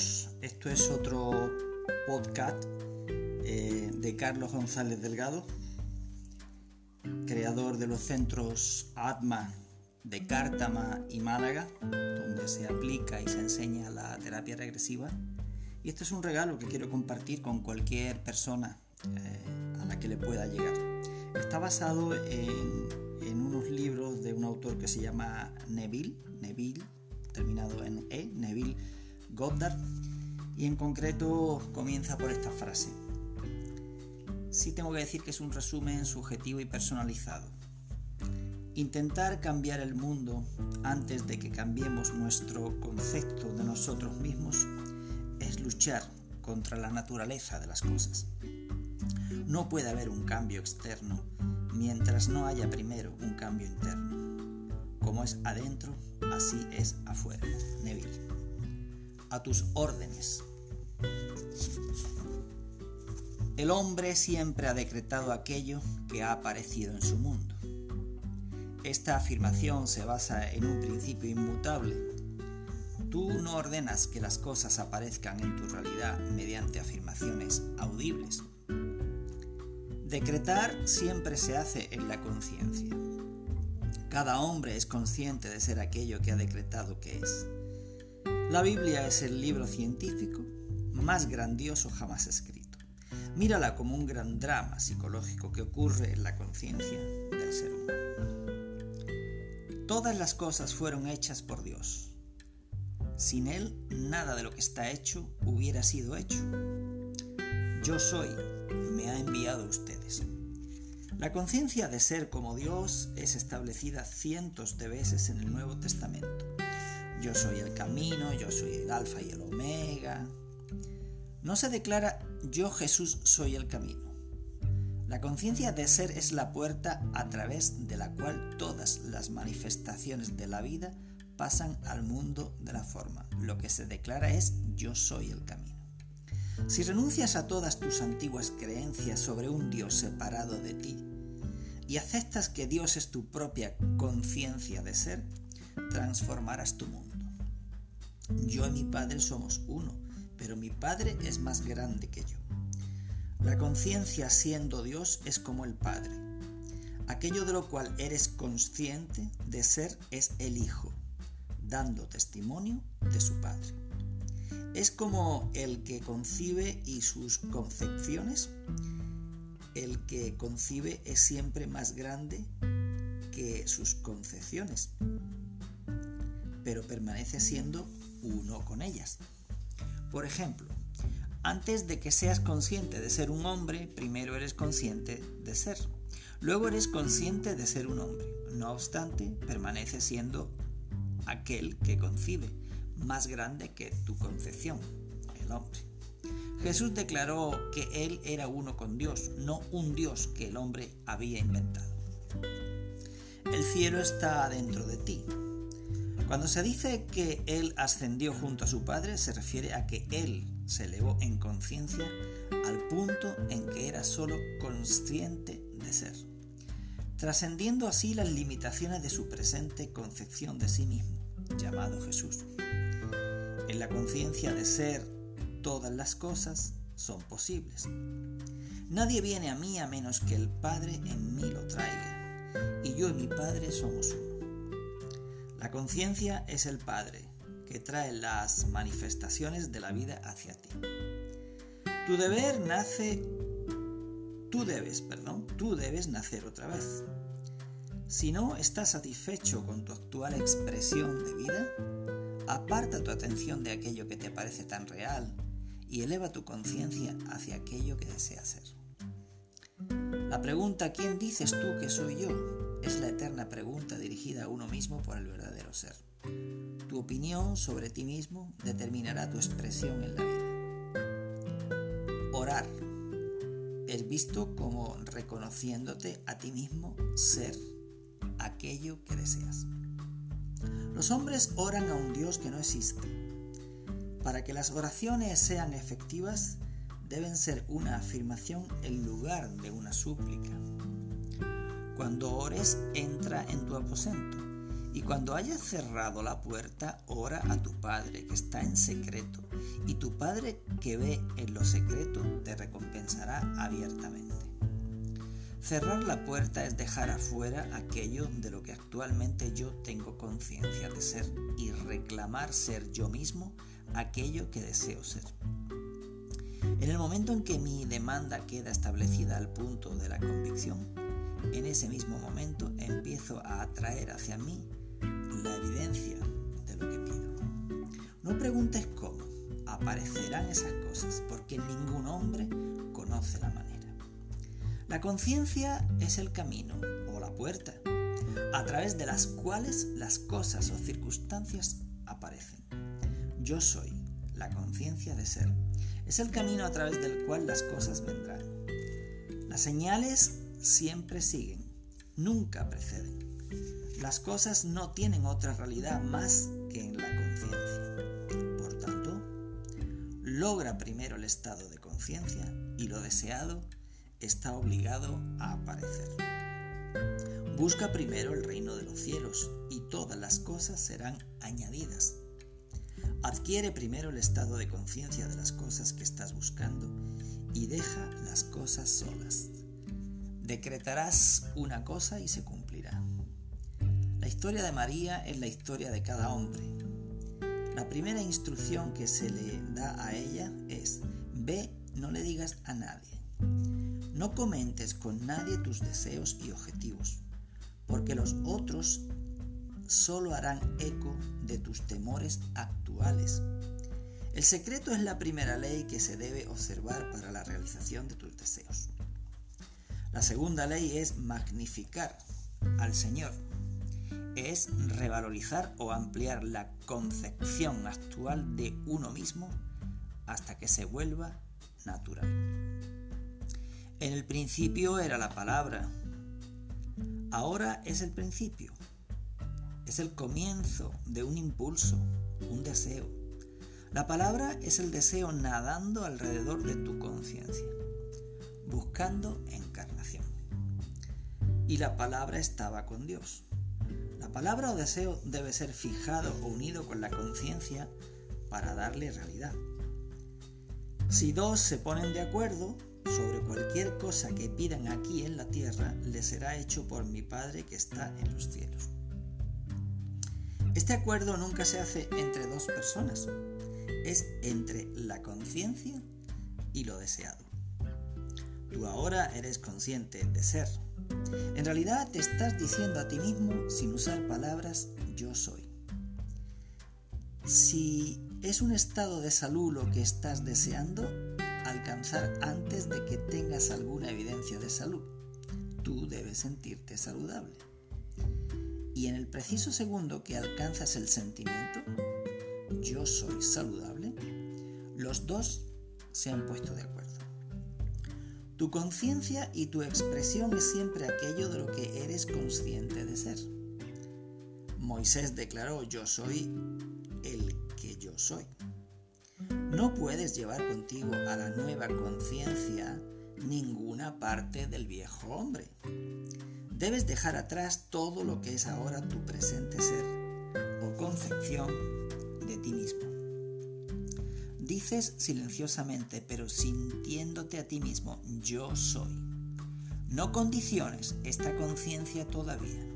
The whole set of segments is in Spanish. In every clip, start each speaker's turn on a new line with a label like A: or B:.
A: todos, esto es otro podcast eh, de Carlos González Delgado, creador de los centros ATMA de Cártama y Málaga, donde se aplica y se enseña la terapia regresiva. Y este es un regalo que quiero compartir con cualquier persona eh, a la que le pueda llegar. Está basado en, en unos libros de un autor que se llama Neville, Neville terminado en E, Neville Goddard, y en concreto comienza por esta frase. Sí tengo que decir que es un resumen subjetivo y personalizado. Intentar cambiar el mundo antes de que cambiemos nuestro concepto de nosotros mismos es luchar contra la naturaleza de las cosas. No puede haber un cambio externo mientras no haya primero un cambio interno. Como es adentro, así es afuera. Neville. A tus órdenes. El hombre siempre ha decretado aquello que ha aparecido en su mundo. Esta afirmación se basa en un principio inmutable. Tú no ordenas que las cosas aparezcan en tu realidad mediante afirmaciones audibles. Decretar siempre se hace en la conciencia. Cada hombre es consciente de ser aquello que ha decretado que es. La Biblia es el libro científico más grandioso jamás escrito. Mírala como un gran drama psicológico que ocurre en la conciencia del ser humano. Todas las cosas fueron hechas por Dios. Sin Él, nada de lo que está hecho hubiera sido hecho. Yo soy, me ha enviado ustedes. La conciencia de ser como Dios es establecida cientos de veces en el Nuevo Testamento. Yo soy el camino, yo soy el alfa y el omega. No se declara yo Jesús soy el camino. La conciencia de ser es la puerta a través de la cual todas las manifestaciones de la vida pasan al mundo de la forma. Lo que se declara es yo soy el camino. Si renuncias a todas tus antiguas creencias sobre un Dios separado de ti y aceptas que Dios es tu propia conciencia de ser, transformarás tu mundo. Yo y mi Padre somos uno, pero mi Padre es más grande que yo. La conciencia siendo Dios es como el Padre. Aquello de lo cual eres consciente de ser es el Hijo, dando testimonio de su Padre. Es como el que concibe y sus concepciones el que concibe es siempre más grande que sus concepciones, pero permanece siendo uno con ellas. Por ejemplo, antes de que seas consciente de ser un hombre, primero eres consciente de ser. Luego eres consciente de ser un hombre. No obstante, permanece siendo aquel que concibe, más grande que tu concepción, el hombre. Jesús declaró que Él era uno con Dios, no un Dios que el hombre había inventado. El cielo está dentro de ti. Cuando se dice que Él ascendió junto a su Padre, se refiere a que Él se elevó en conciencia al punto en que era solo consciente de ser, trascendiendo así las limitaciones de su presente concepción de sí mismo, llamado Jesús. En la conciencia de ser todas las cosas son posibles. Nadie viene a mí a menos que el Padre en mí lo traiga, y yo y mi Padre somos uno. La conciencia es el Padre que trae las manifestaciones de la vida hacia ti. Tu deber nace, tú debes, perdón, tú debes nacer otra vez. Si no estás satisfecho con tu actual expresión de vida, aparta tu atención de aquello que te parece tan real y eleva tu conciencia hacia aquello que deseas ser. La pregunta ¿quién dices tú que soy yo? Es la eterna pregunta dirigida a uno mismo por el verdadero ser. Tu opinión sobre ti mismo determinará tu expresión en la vida. Orar es visto como reconociéndote a ti mismo ser aquello que deseas. Los hombres oran a un Dios que no existe para que las oraciones sean efectivas, deben ser una afirmación en lugar de una súplica. Cuando ores, entra en tu aposento Y cuando hayas cerrado la puerta, ora a tu Padre que está en secreto, y tu Padre que ve en lo secreto te recompensará abiertamente. Cerrar la puerta es dejar afuera aquello de lo que actualmente yo tengo conciencia de ser y reclamar ser yo mismo aquello que deseo ser. En el momento en que mi demanda queda establecida al punto de la convicción, en ese mismo momento empiezo a atraer hacia mí la evidencia de lo que pido. No preguntes cómo, aparecerán esas cosas, porque ningún hombre conoce la manera. La conciencia es el camino o la puerta a través de las cuales las cosas o circunstancias aparecen. Yo soy la conciencia de ser. Es el camino a través del cual las cosas vendrán. Las señales siempre siguen, nunca preceden. Las cosas no tienen otra realidad más que en la conciencia. Por tanto, logra primero el estado de conciencia y lo deseado está obligado a aparecer. Busca primero el reino de los cielos y todas las cosas serán añadidas. Adquiere primero el estado de conciencia de las cosas que estás buscando y deja las cosas solas. Decretarás una cosa y se cumplirá. La historia de María es la historia de cada hombre. La primera instrucción que se le da a ella es, ve, no le digas a nadie. No comentes con nadie tus deseos y objetivos, porque los otros solo harán eco de tus temores actuales. El secreto es la primera ley que se debe observar para la realización de tus deseos. La segunda ley es magnificar al Señor es revalorizar o ampliar la concepción actual de uno mismo hasta que se vuelva natural. En el principio era la palabra, ahora es el principio, es el comienzo de un impulso, un deseo. La palabra es el deseo nadando alrededor de tu conciencia, buscando encarnación. Y la palabra estaba con Dios. La palabra o deseo debe ser fijado o unido con la conciencia para darle realidad. Si dos se ponen de acuerdo sobre cualquier cosa que pidan aquí en la tierra, le será hecho por mi Padre que está en los cielos. Este acuerdo nunca se hace entre dos personas, es entre la conciencia y lo deseado. Tú ahora eres consciente de ser, en realidad te estás diciendo a ti mismo, sin usar palabras, yo soy. Si es un estado de salud lo que estás deseando, alcanzar antes de que tengas alguna evidencia de salud, tú debes sentirte saludable. Y en el preciso segundo que alcanzas el sentimiento, yo soy saludable, los dos se han puesto de acuerdo. Tu conciencia y tu expresión es siempre aquello de lo que eres consciente de ser. Moisés declaró, yo soy el que yo soy. No puedes llevar contigo a la nueva conciencia ninguna parte del viejo hombre. Debes dejar atrás todo lo que es ahora tu presente ser o concepción de ti mismo. Dices silenciosamente, pero sintiéndote a ti mismo, yo soy. No condiciones esta conciencia todavía.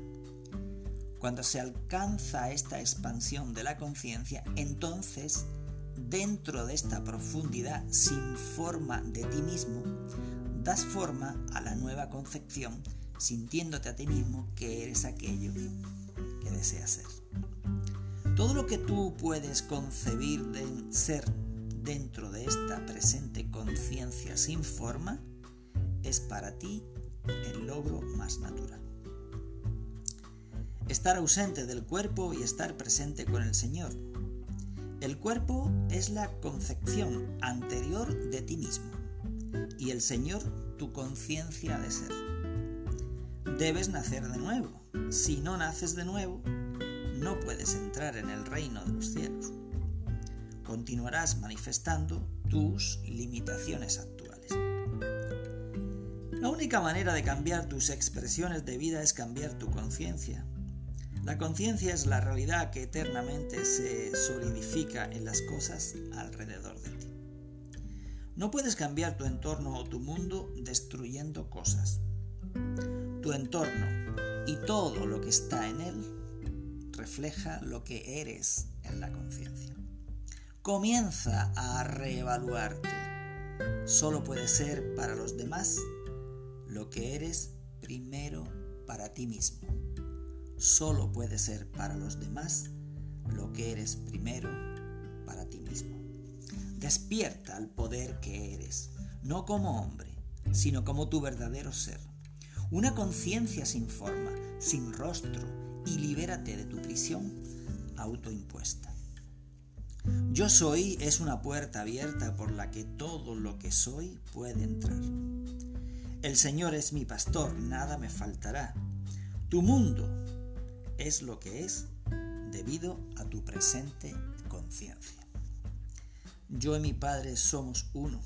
A: Cuando se alcanza esta expansión de la conciencia, entonces, dentro de esta profundidad sin forma de ti mismo, das forma a la nueva concepción, sintiéndote a ti mismo que eres aquello que deseas ser. Todo lo que tú puedes concebir de ser dentro de esta presente conciencia sin forma es para ti el logro más natural. Estar ausente del cuerpo y estar presente con el Señor. El cuerpo es la concepción anterior de ti mismo y el Señor tu conciencia de ser. Debes nacer de nuevo. Si no naces de nuevo, no puedes entrar en el reino de los cielos continuarás manifestando tus limitaciones actuales. La única manera de cambiar tus expresiones de vida es cambiar tu conciencia. La conciencia es la realidad que eternamente se solidifica en las cosas alrededor de ti. No puedes cambiar tu entorno o tu mundo destruyendo cosas. Tu entorno y todo lo que está en él refleja lo que eres en la conciencia. Comienza a reevaluarte. Solo puede ser para los demás lo que eres primero para ti mismo solo puede ser para los demás lo que eres primero para ti mismo. Despierta al poder que eres, no como hombre, sino como tu verdadero ser. Una conciencia sin forma, sin rostro, y libérate de tu prisión autoimpuesta. Yo soy es una puerta abierta por la que todo lo que soy puede entrar. El Señor es mi pastor, nada me faltará. Tu mundo es lo que es debido a tu presente conciencia. Yo y mi Padre somos uno.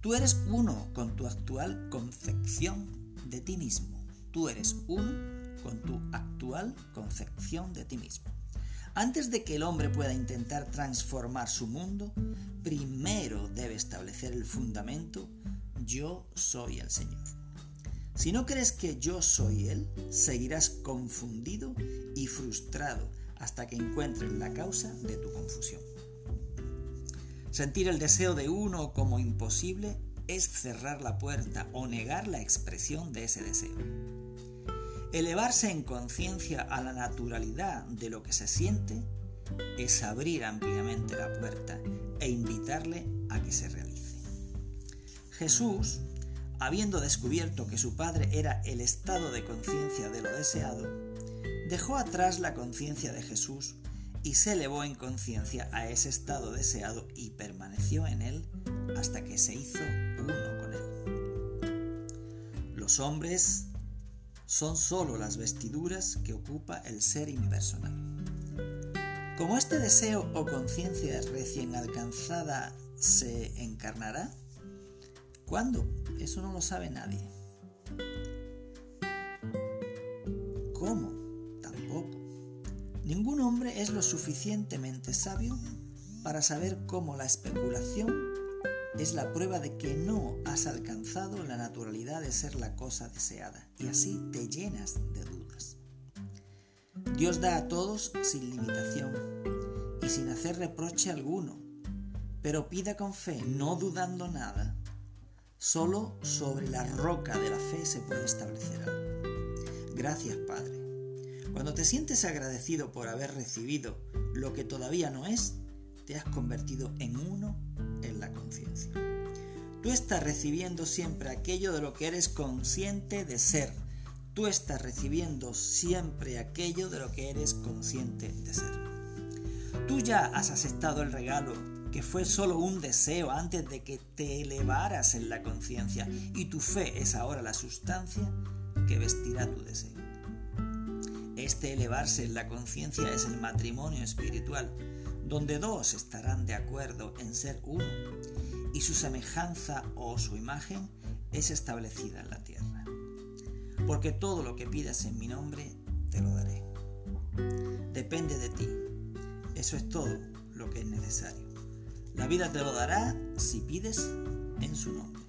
A: Tú eres uno con tu actual concepción de ti mismo. Tú eres uno con tu actual concepción de ti mismo. Antes de que el hombre pueda intentar transformar su mundo, primero debe establecer el fundamento, yo soy el Señor. Si no crees que yo soy Él, seguirás confundido y frustrado hasta que encuentres la causa de tu confusión. Sentir el deseo de uno como imposible es cerrar la puerta o negar la expresión de ese deseo. Elevarse en conciencia a la naturalidad de lo que se siente es abrir ampliamente la puerta e invitarle a que se realice. Jesús habiendo descubierto que su padre era el estado de conciencia de lo deseado, dejó atrás la conciencia de Jesús y se elevó en conciencia a ese estado deseado y permaneció en él hasta que se hizo uno con él. Los hombres son sólo las vestiduras que ocupa el ser impersonal. Como este deseo o conciencia recién alcanzada se encarnará, ¿Cuándo? Eso no lo sabe nadie. ¿Cómo? Tampoco. Ningún hombre es lo suficientemente sabio para saber cómo la especulación es la prueba de que no has alcanzado la naturalidad de ser la cosa deseada y así te llenas de dudas. Dios da a todos sin limitación y sin hacer reproche alguno, pero pida con fe, no dudando nada Solo sobre la roca de la fe se puede establecer algo. Gracias, Padre. Cuando te sientes agradecido por haber recibido lo que todavía no es, te has convertido en uno en la conciencia. Tú estás recibiendo siempre aquello de lo que eres consciente de ser. Tú estás recibiendo siempre aquello de lo que eres consciente de ser. Tú ya has aceptado el regalo que fue solo un deseo antes de que te elevaras en la conciencia y tu fe es ahora la sustancia que vestirá tu deseo. Este elevarse en la conciencia es el matrimonio espiritual, donde dos estarán de acuerdo en ser uno y su semejanza o su imagen es establecida en la tierra. Porque todo lo que pidas en mi nombre, te lo daré. Depende de ti. Eso es todo lo que es necesario. La vida te lo dará si pides en su nombre.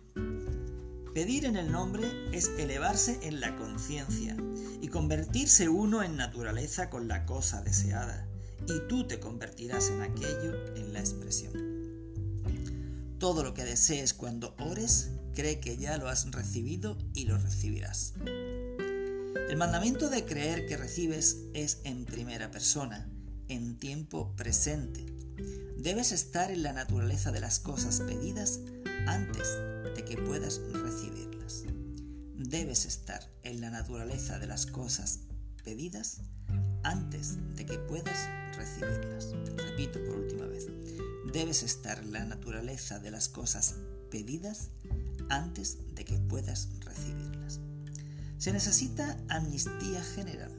A: Pedir en el nombre es elevarse en la conciencia y convertirse uno en naturaleza con la cosa deseada, y tú te convertirás en aquello en la expresión. Todo lo que desees cuando ores, cree que ya lo has recibido y lo recibirás. El mandamiento de creer que recibes es en primera persona, en tiempo presente, Debes estar en la naturaleza de las cosas pedidas antes de que puedas recibirlas. Debes estar en la naturaleza de las cosas pedidas antes de que puedas recibirlas. Repito por última vez. Debes estar la naturaleza de las cosas pedidas antes de que puedas recibirlas. Se necesita amnistía general.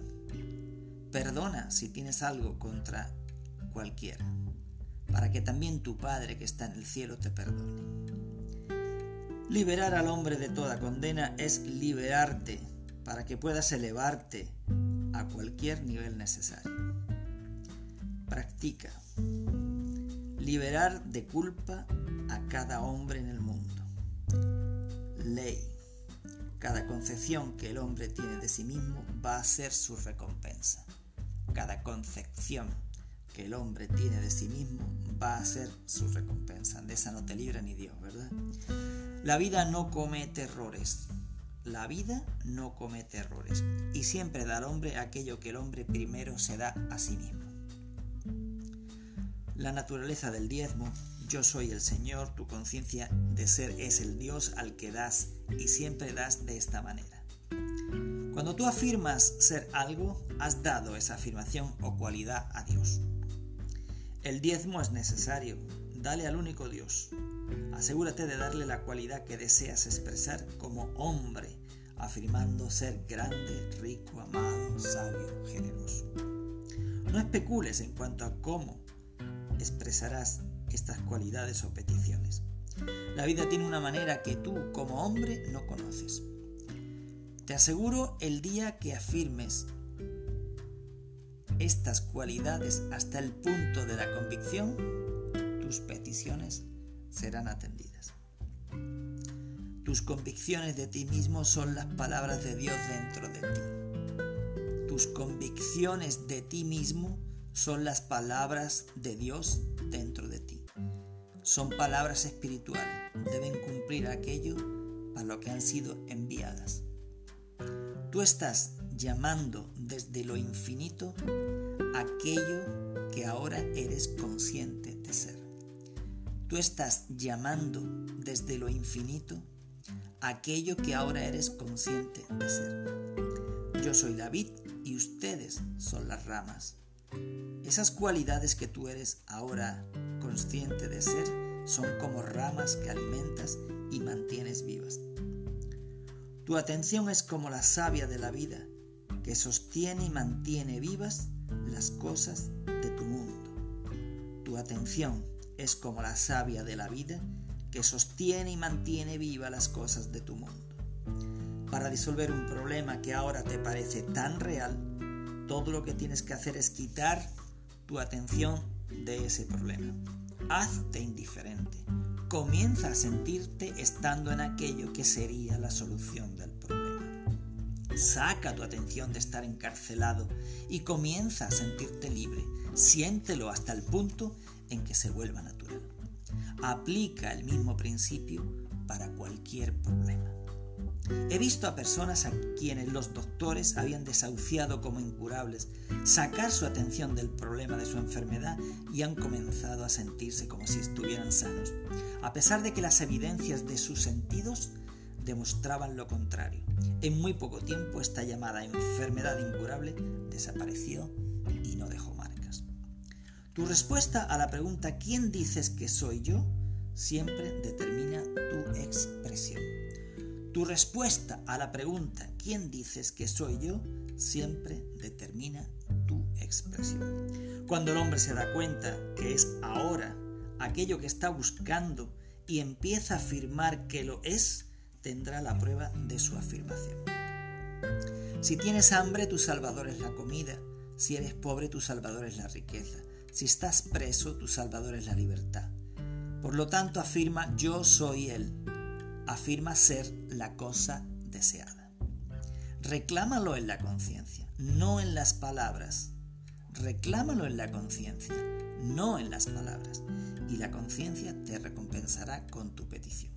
A: Perdona si tienes algo contra cualquiera para que también tu Padre que está en el cielo te perdone. Liberar al hombre de toda condena es liberarte para que puedas elevarte a cualquier nivel necesario. Practica. Liberar de culpa a cada hombre en el mundo. Ley. Cada concepción que el hombre tiene de sí mismo va a ser su recompensa. Cada concepción que el hombre tiene de sí mismo va a ser su recompensa. De esa no te libra ni Dios, ¿verdad? La vida no comete errores. La vida no comete errores y siempre da al hombre aquello que el hombre primero se da a sí mismo. La naturaleza del diezmo, yo soy el Señor, tu conciencia de ser es el Dios al que das y siempre das de esta manera. Cuando tú afirmas ser algo, has dado esa afirmación o cualidad a Dios. El diezmo es necesario, dale al único Dios. Asegúrate de darle la cualidad que deseas expresar como hombre, afirmando ser grande, rico, amado, sabio, generoso. No especules en cuanto a cómo expresarás estas cualidades o peticiones. La vida tiene una manera que tú como hombre no conoces. Te aseguro el día que afirmes estas cualidades hasta el punto de la convicción, tus peticiones serán atendidas. Tus convicciones de ti mismo son las palabras de Dios dentro de ti. Tus convicciones de ti mismo son las palabras de Dios dentro de ti. Son palabras espirituales. Deben cumplir aquello para lo que han sido enviadas. Tú estás llamando desde lo infinito aquello que ahora eres consciente de ser. Tú estás llamando desde lo infinito aquello que ahora eres consciente de ser. Yo soy la vid y ustedes son las ramas. Esas cualidades que tú eres ahora consciente de ser son como ramas que alimentas y mantienes vivas. Tu atención es como la savia de la vida que sostiene y mantiene vivas las cosas de tu mundo. Tu atención es como la savia de la vida que sostiene y mantiene vivas las cosas de tu mundo. Para disolver un problema que ahora te parece tan real, todo lo que tienes que hacer es quitar tu atención de ese problema. Hazte indiferente. Comienza a sentirte estando en aquello que sería la solución del problema. Saca tu atención de estar encarcelado y comienza a sentirte libre. Siéntelo hasta el punto en que se vuelva natural. Aplica el mismo principio para cualquier problema. He visto a personas a quienes los doctores habían desahuciado como incurables sacar su atención del problema de su enfermedad y han comenzado a sentirse como si estuvieran sanos, a pesar de que las evidencias de sus sentidos demostraban lo contrario. En muy poco tiempo esta llamada enfermedad incurable desapareció y no dejó marcas. Tu respuesta a la pregunta ¿quién dices que soy yo? siempre determina tu expresión. Tu respuesta a la pregunta ¿quién dices que soy yo? siempre determina tu expresión. Cuando el hombre se da cuenta que es ahora aquello que está buscando y empieza a afirmar que lo es, tendrá la prueba de su afirmación. Si tienes hambre, tu salvador es la comida. Si eres pobre, tu salvador es la riqueza. Si estás preso, tu salvador es la libertad. Por lo tanto, afirma yo soy Él afirma ser la cosa deseada. Reclámalo en la conciencia, no en las palabras. Reclámalo en la conciencia, no en las palabras, y la conciencia te recompensará con tu petición.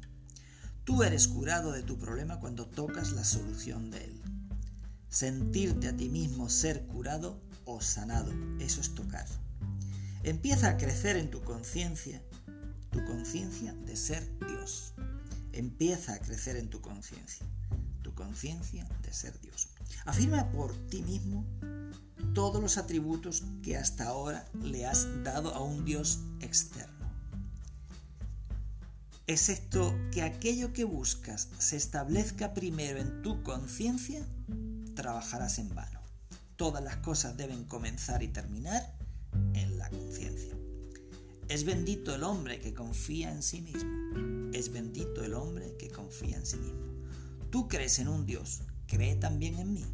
A: Tú eres curado de tu problema cuando tocas la solución de él. Sentirte a ti mismo ser curado o sanado, eso es tocar. Empieza a crecer en tu conciencia, tu conciencia de ser Dios empieza a crecer en tu conciencia, tu conciencia de ser Dios. Afirma por ti mismo todos los atributos que hasta ahora le has dado a un Dios externo. Excepto que aquello que buscas se establezca primero en tu conciencia, trabajarás en vano. Todas las cosas deben comenzar y terminar. Es bendito el hombre que confía en sí mismo es bendito el hombre que confía en sí mismo. Tú crees en un Dios, cree también en mí.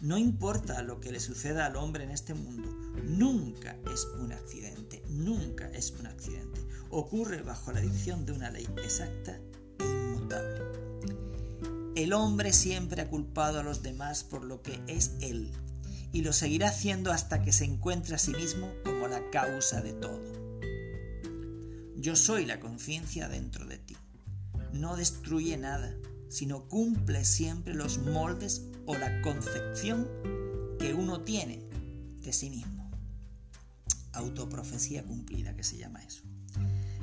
A: No importa lo que le suceda al hombre en este mundo, nunca es un accidente, nunca es un accidente. Ocurre bajo la dicción de una ley exacta e inmutable. El hombre siempre ha culpado a los demás por lo que es él, y lo seguirá haciendo hasta que se encuentre a sí mismo como la causa de todo. Yo soy la conciencia dentro de ti. No destruye nada, sino cumple siempre los moldes o la concepción que uno tiene de sí mismo. Autoprofecía cumplida, que se llama eso.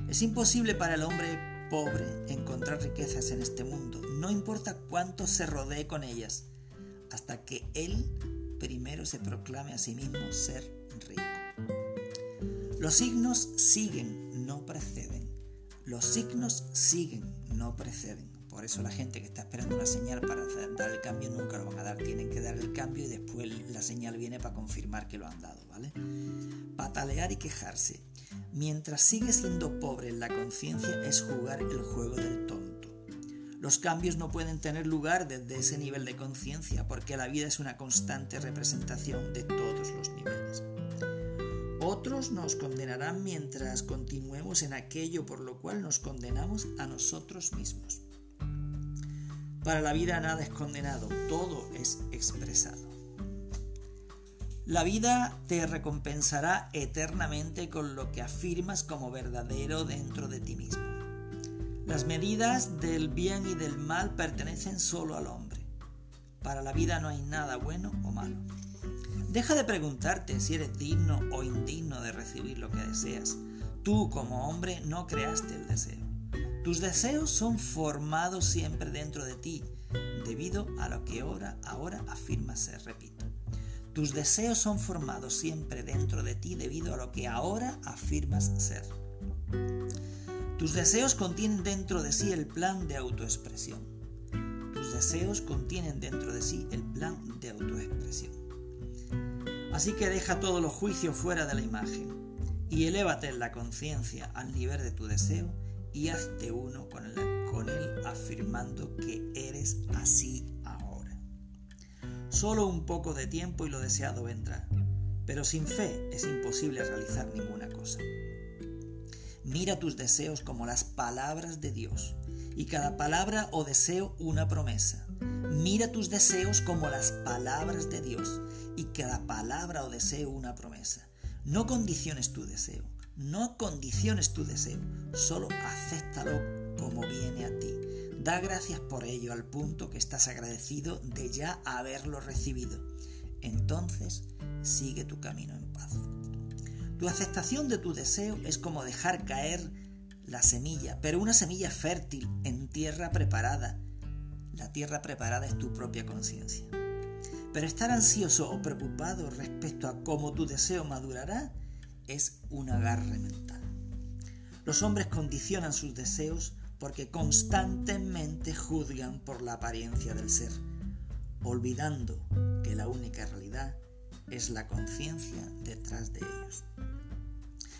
A: Es imposible para el hombre pobre encontrar riquezas en este mundo, no importa cuánto se rodee con ellas, hasta que él primero se proclame a sí mismo ser rico. Los signos siguen, no preceden. Los signos siguen, no preceden. Por eso la gente que está esperando una señal para dar el cambio nunca lo van a dar. Tienen que dar el cambio y después la señal viene para confirmar que lo han dado, ¿vale? Patalear y quejarse. Mientras sigue siendo pobre en la conciencia es jugar el juego del tonto. Los cambios no pueden tener lugar desde ese nivel de conciencia porque la vida es una constante representación de todos los niveles. Otros nos condenarán mientras continuemos en aquello por lo cual nos condenamos a nosotros mismos. Para la vida nada es condenado, todo es expresado. La vida te recompensará eternamente con lo que afirmas como verdadero dentro de ti mismo. Las medidas del bien y del mal pertenecen solo al hombre. Para la vida no hay nada bueno o malo. Deja de preguntarte si eres digno o indigno de recibir lo que deseas. Tú como hombre no creaste el deseo. Tus deseos son formados siempre dentro de ti, debido a lo que ahora, ahora afirmas ser, repito. Tus deseos son formados siempre dentro de ti debido a lo que ahora afirmas ser. Tus deseos contienen dentro de sí el plan de autoexpresión. Tus deseos contienen dentro de sí el plan de autoexpresión. Así que deja todos los juicios fuera de la imagen y elévate en la conciencia al nivel de tu deseo y hazte uno con él, con él afirmando que eres así ahora. Solo un poco de tiempo y lo deseado vendrá, pero sin fe es imposible realizar ninguna cosa. Mira tus deseos como las palabras de Dios y cada palabra o deseo una promesa. Mira tus deseos como las palabras de Dios y cada palabra o deseo una promesa. No condiciones tu deseo, no condiciones tu deseo, solo acéptalo como viene a ti. Da gracias por ello al punto que estás agradecido de ya haberlo recibido. Entonces sigue tu camino en paz. Tu aceptación de tu deseo es como dejar caer la semilla, pero una semilla fértil en tierra preparada. La tierra preparada es tu propia conciencia. Pero estar ansioso o preocupado respecto a cómo tu deseo madurará es un agarre mental. Los hombres condicionan sus deseos porque constantemente juzgan por la apariencia del ser, olvidando que la única realidad es la conciencia detrás de ellos.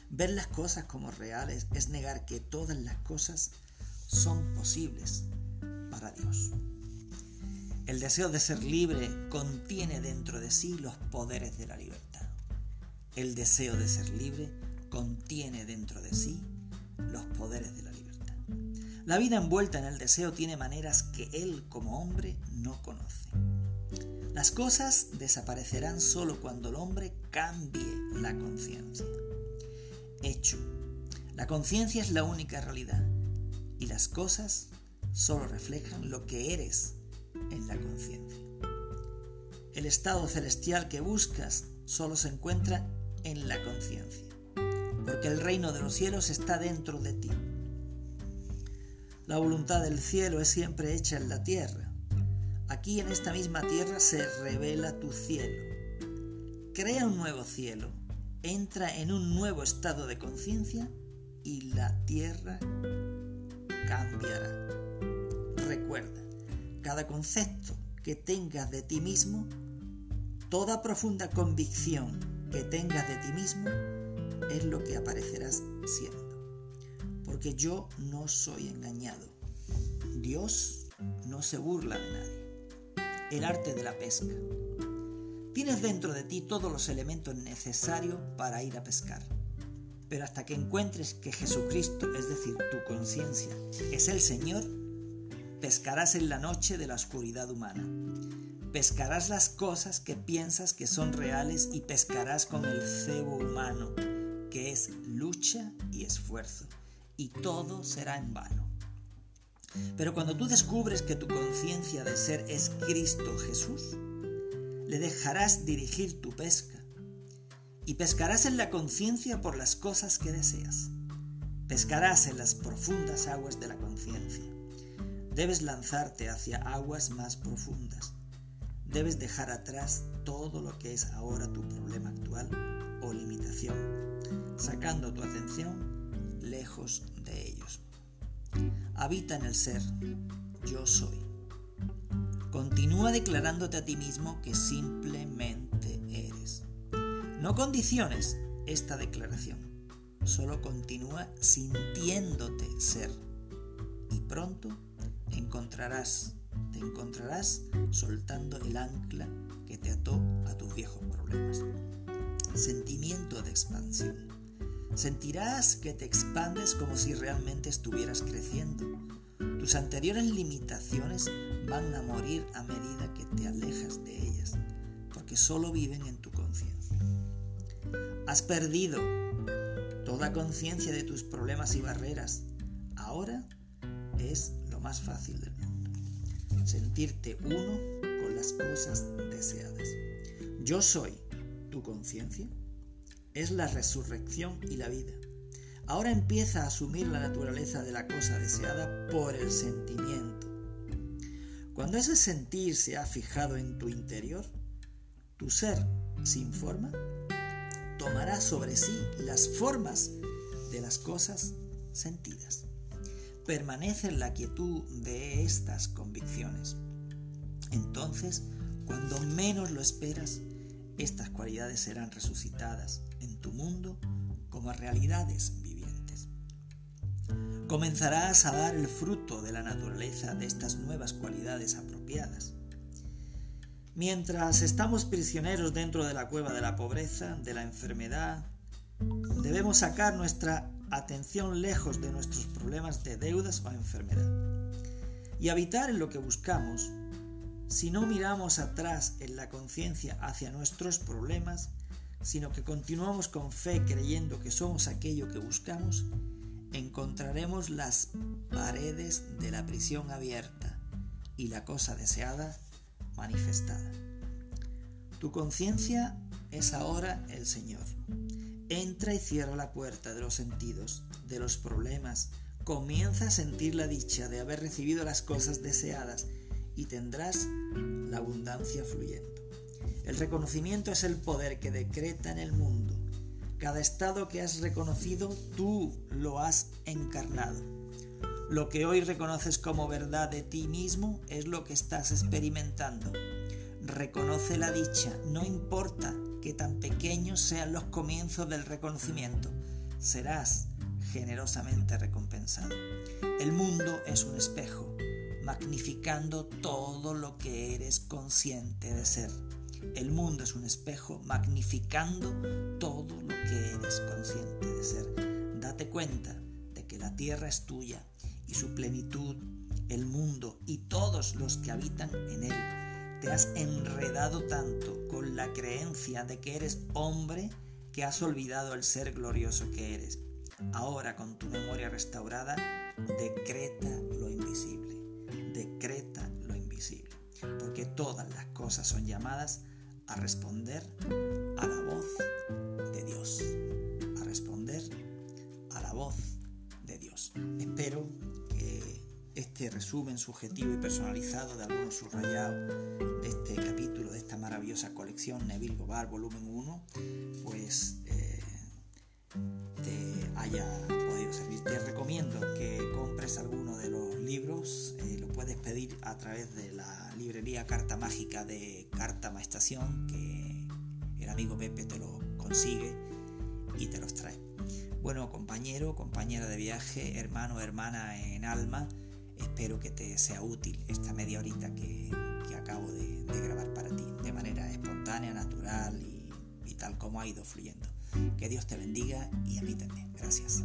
A: Ver las cosas como reales es negar que todas las cosas son posibles para Dios. El deseo de ser libre contiene dentro de sí los poderes de la libertad. El deseo de ser libre contiene dentro de sí los poderes de la libertad. La vida envuelta en el deseo tiene maneras que él como hombre no conoce. Las cosas desaparecerán solo cuando el hombre cambie la conciencia. Hecho. La conciencia es la única realidad y las cosas solo reflejan lo que eres en la conciencia. El estado celestial que buscas solo se encuentra en la conciencia, porque el reino de los cielos está dentro de ti. La voluntad del cielo es siempre hecha en la tierra. Aquí en esta misma tierra se revela tu cielo. Crea un nuevo cielo, entra en un nuevo estado de conciencia y la tierra cambiará. Recuerda, cada concepto que tengas de ti mismo, toda profunda convicción que tengas de ti mismo es lo que aparecerás siendo. Porque yo no soy engañado. Dios no se burla de nadie. El arte de la pesca. Tienes dentro de ti todos los elementos necesarios para ir a pescar. Pero hasta que encuentres que Jesucristo, es decir, tu conciencia, es el Señor, pescarás en la noche de la oscuridad humana. Pescarás las cosas que piensas que son reales y pescarás con el cebo humano, que es lucha y esfuerzo, y todo será en vano. Pero cuando tú descubres que tu conciencia de ser es Cristo Jesús, le dejarás dirigir tu pesca y pescarás en la conciencia por las cosas que deseas. Pescarás en las profundas aguas de la conciencia. Debes lanzarte hacia aguas más profundas. Debes dejar atrás todo lo que es ahora tu problema actual o limitación, sacando tu atención lejos de ellos. Habita en el ser, yo soy. Continúa declarándote a ti mismo que simplemente eres. No condiciones esta declaración, solo continúa sintiéndote ser. Y pronto encontrarás, te encontrarás soltando el ancla que te ató a tus viejos problemas. Sentimiento de expansión. Sentirás que te expandes como si realmente estuvieras creciendo. Tus anteriores limitaciones van a morir a medida que te alejas de ellas, porque solo viven en tu conciencia. Has perdido toda conciencia de tus problemas y barreras. Ahora es más fácil del mundo. Sentirte uno con las cosas deseadas. Yo soy tu conciencia. Es la resurrección y la vida. Ahora empieza a asumir la naturaleza de la cosa deseada por el sentimiento cuando ese sentir se ha fijado en tu interior, tu ser sin forma tomará sobre sí las formas de las cosas sentidas. Permanece en la quietud de estas convicciones. Entonces, cuando menos lo esperas, estas cualidades serán resucitadas en tu mundo como realidades comenzarás a dar el fruto de la naturaleza de estas nuevas cualidades apropiadas. Mientras estamos prisioneros dentro de la cueva de la pobreza, de la enfermedad, debemos sacar nuestra atención lejos de nuestros problemas de deudas o enfermedad y habitar en lo que buscamos. Si no miramos atrás en la conciencia hacia nuestros problemas, sino que continuamos con fe creyendo que somos aquello que buscamos, encontraremos las paredes de la prisión abierta y la cosa deseada manifestada. Tu conciencia es ahora el Señor. Entra y cierra la puerta de los sentidos, de los problemas. Comienza a sentir la dicha de haber recibido las cosas deseadas y tendrás la abundancia fluyendo. El reconocimiento es el poder que decreta en el mundo cada estado que has reconocido, tú lo has encarnado. Lo que hoy reconoces como verdad de ti mismo es lo que estás experimentando. Reconoce la dicha, no importa que tan pequeños sean los comienzos del reconocimiento, serás generosamente recompensado. El mundo es un espejo, magnificando todo lo que eres consciente de ser. El mundo es un espejo magnificando todo lo que eres consciente de ser. Date cuenta de que la tierra es tuya y su plenitud, el mundo y todos los que habitan en él. Te has enredado tanto con la creencia de que eres hombre que has olvidado el ser glorioso que eres. Ahora con tu memoria restaurada, decreta lo invisible, decreta lo invisible, porque todas las cosas son llamadas a responder a la voz de Dios, a responder a la voz de Dios. Espero que este resumen subjetivo y personalizado de algunos subrayados de este capítulo, de esta maravillosa colección Neville Gobar, volumen 1, pues eh, te haya podido servir. Te recomiendo que compres alguno de los libros, eh, lo puedes pedir a través de la librería Carta Mágica de Carta Estación, que el amigo Pepe te lo consigue y te los trae. Bueno, compañero, compañera de viaje, hermano, hermana en alma, Espero que te sea útil esta media horita que, acabo de, grabar para ti, de manera espontánea, natural y, tal como ha ido fluyendo. Que Dios te bendiga y a mí. Gracias.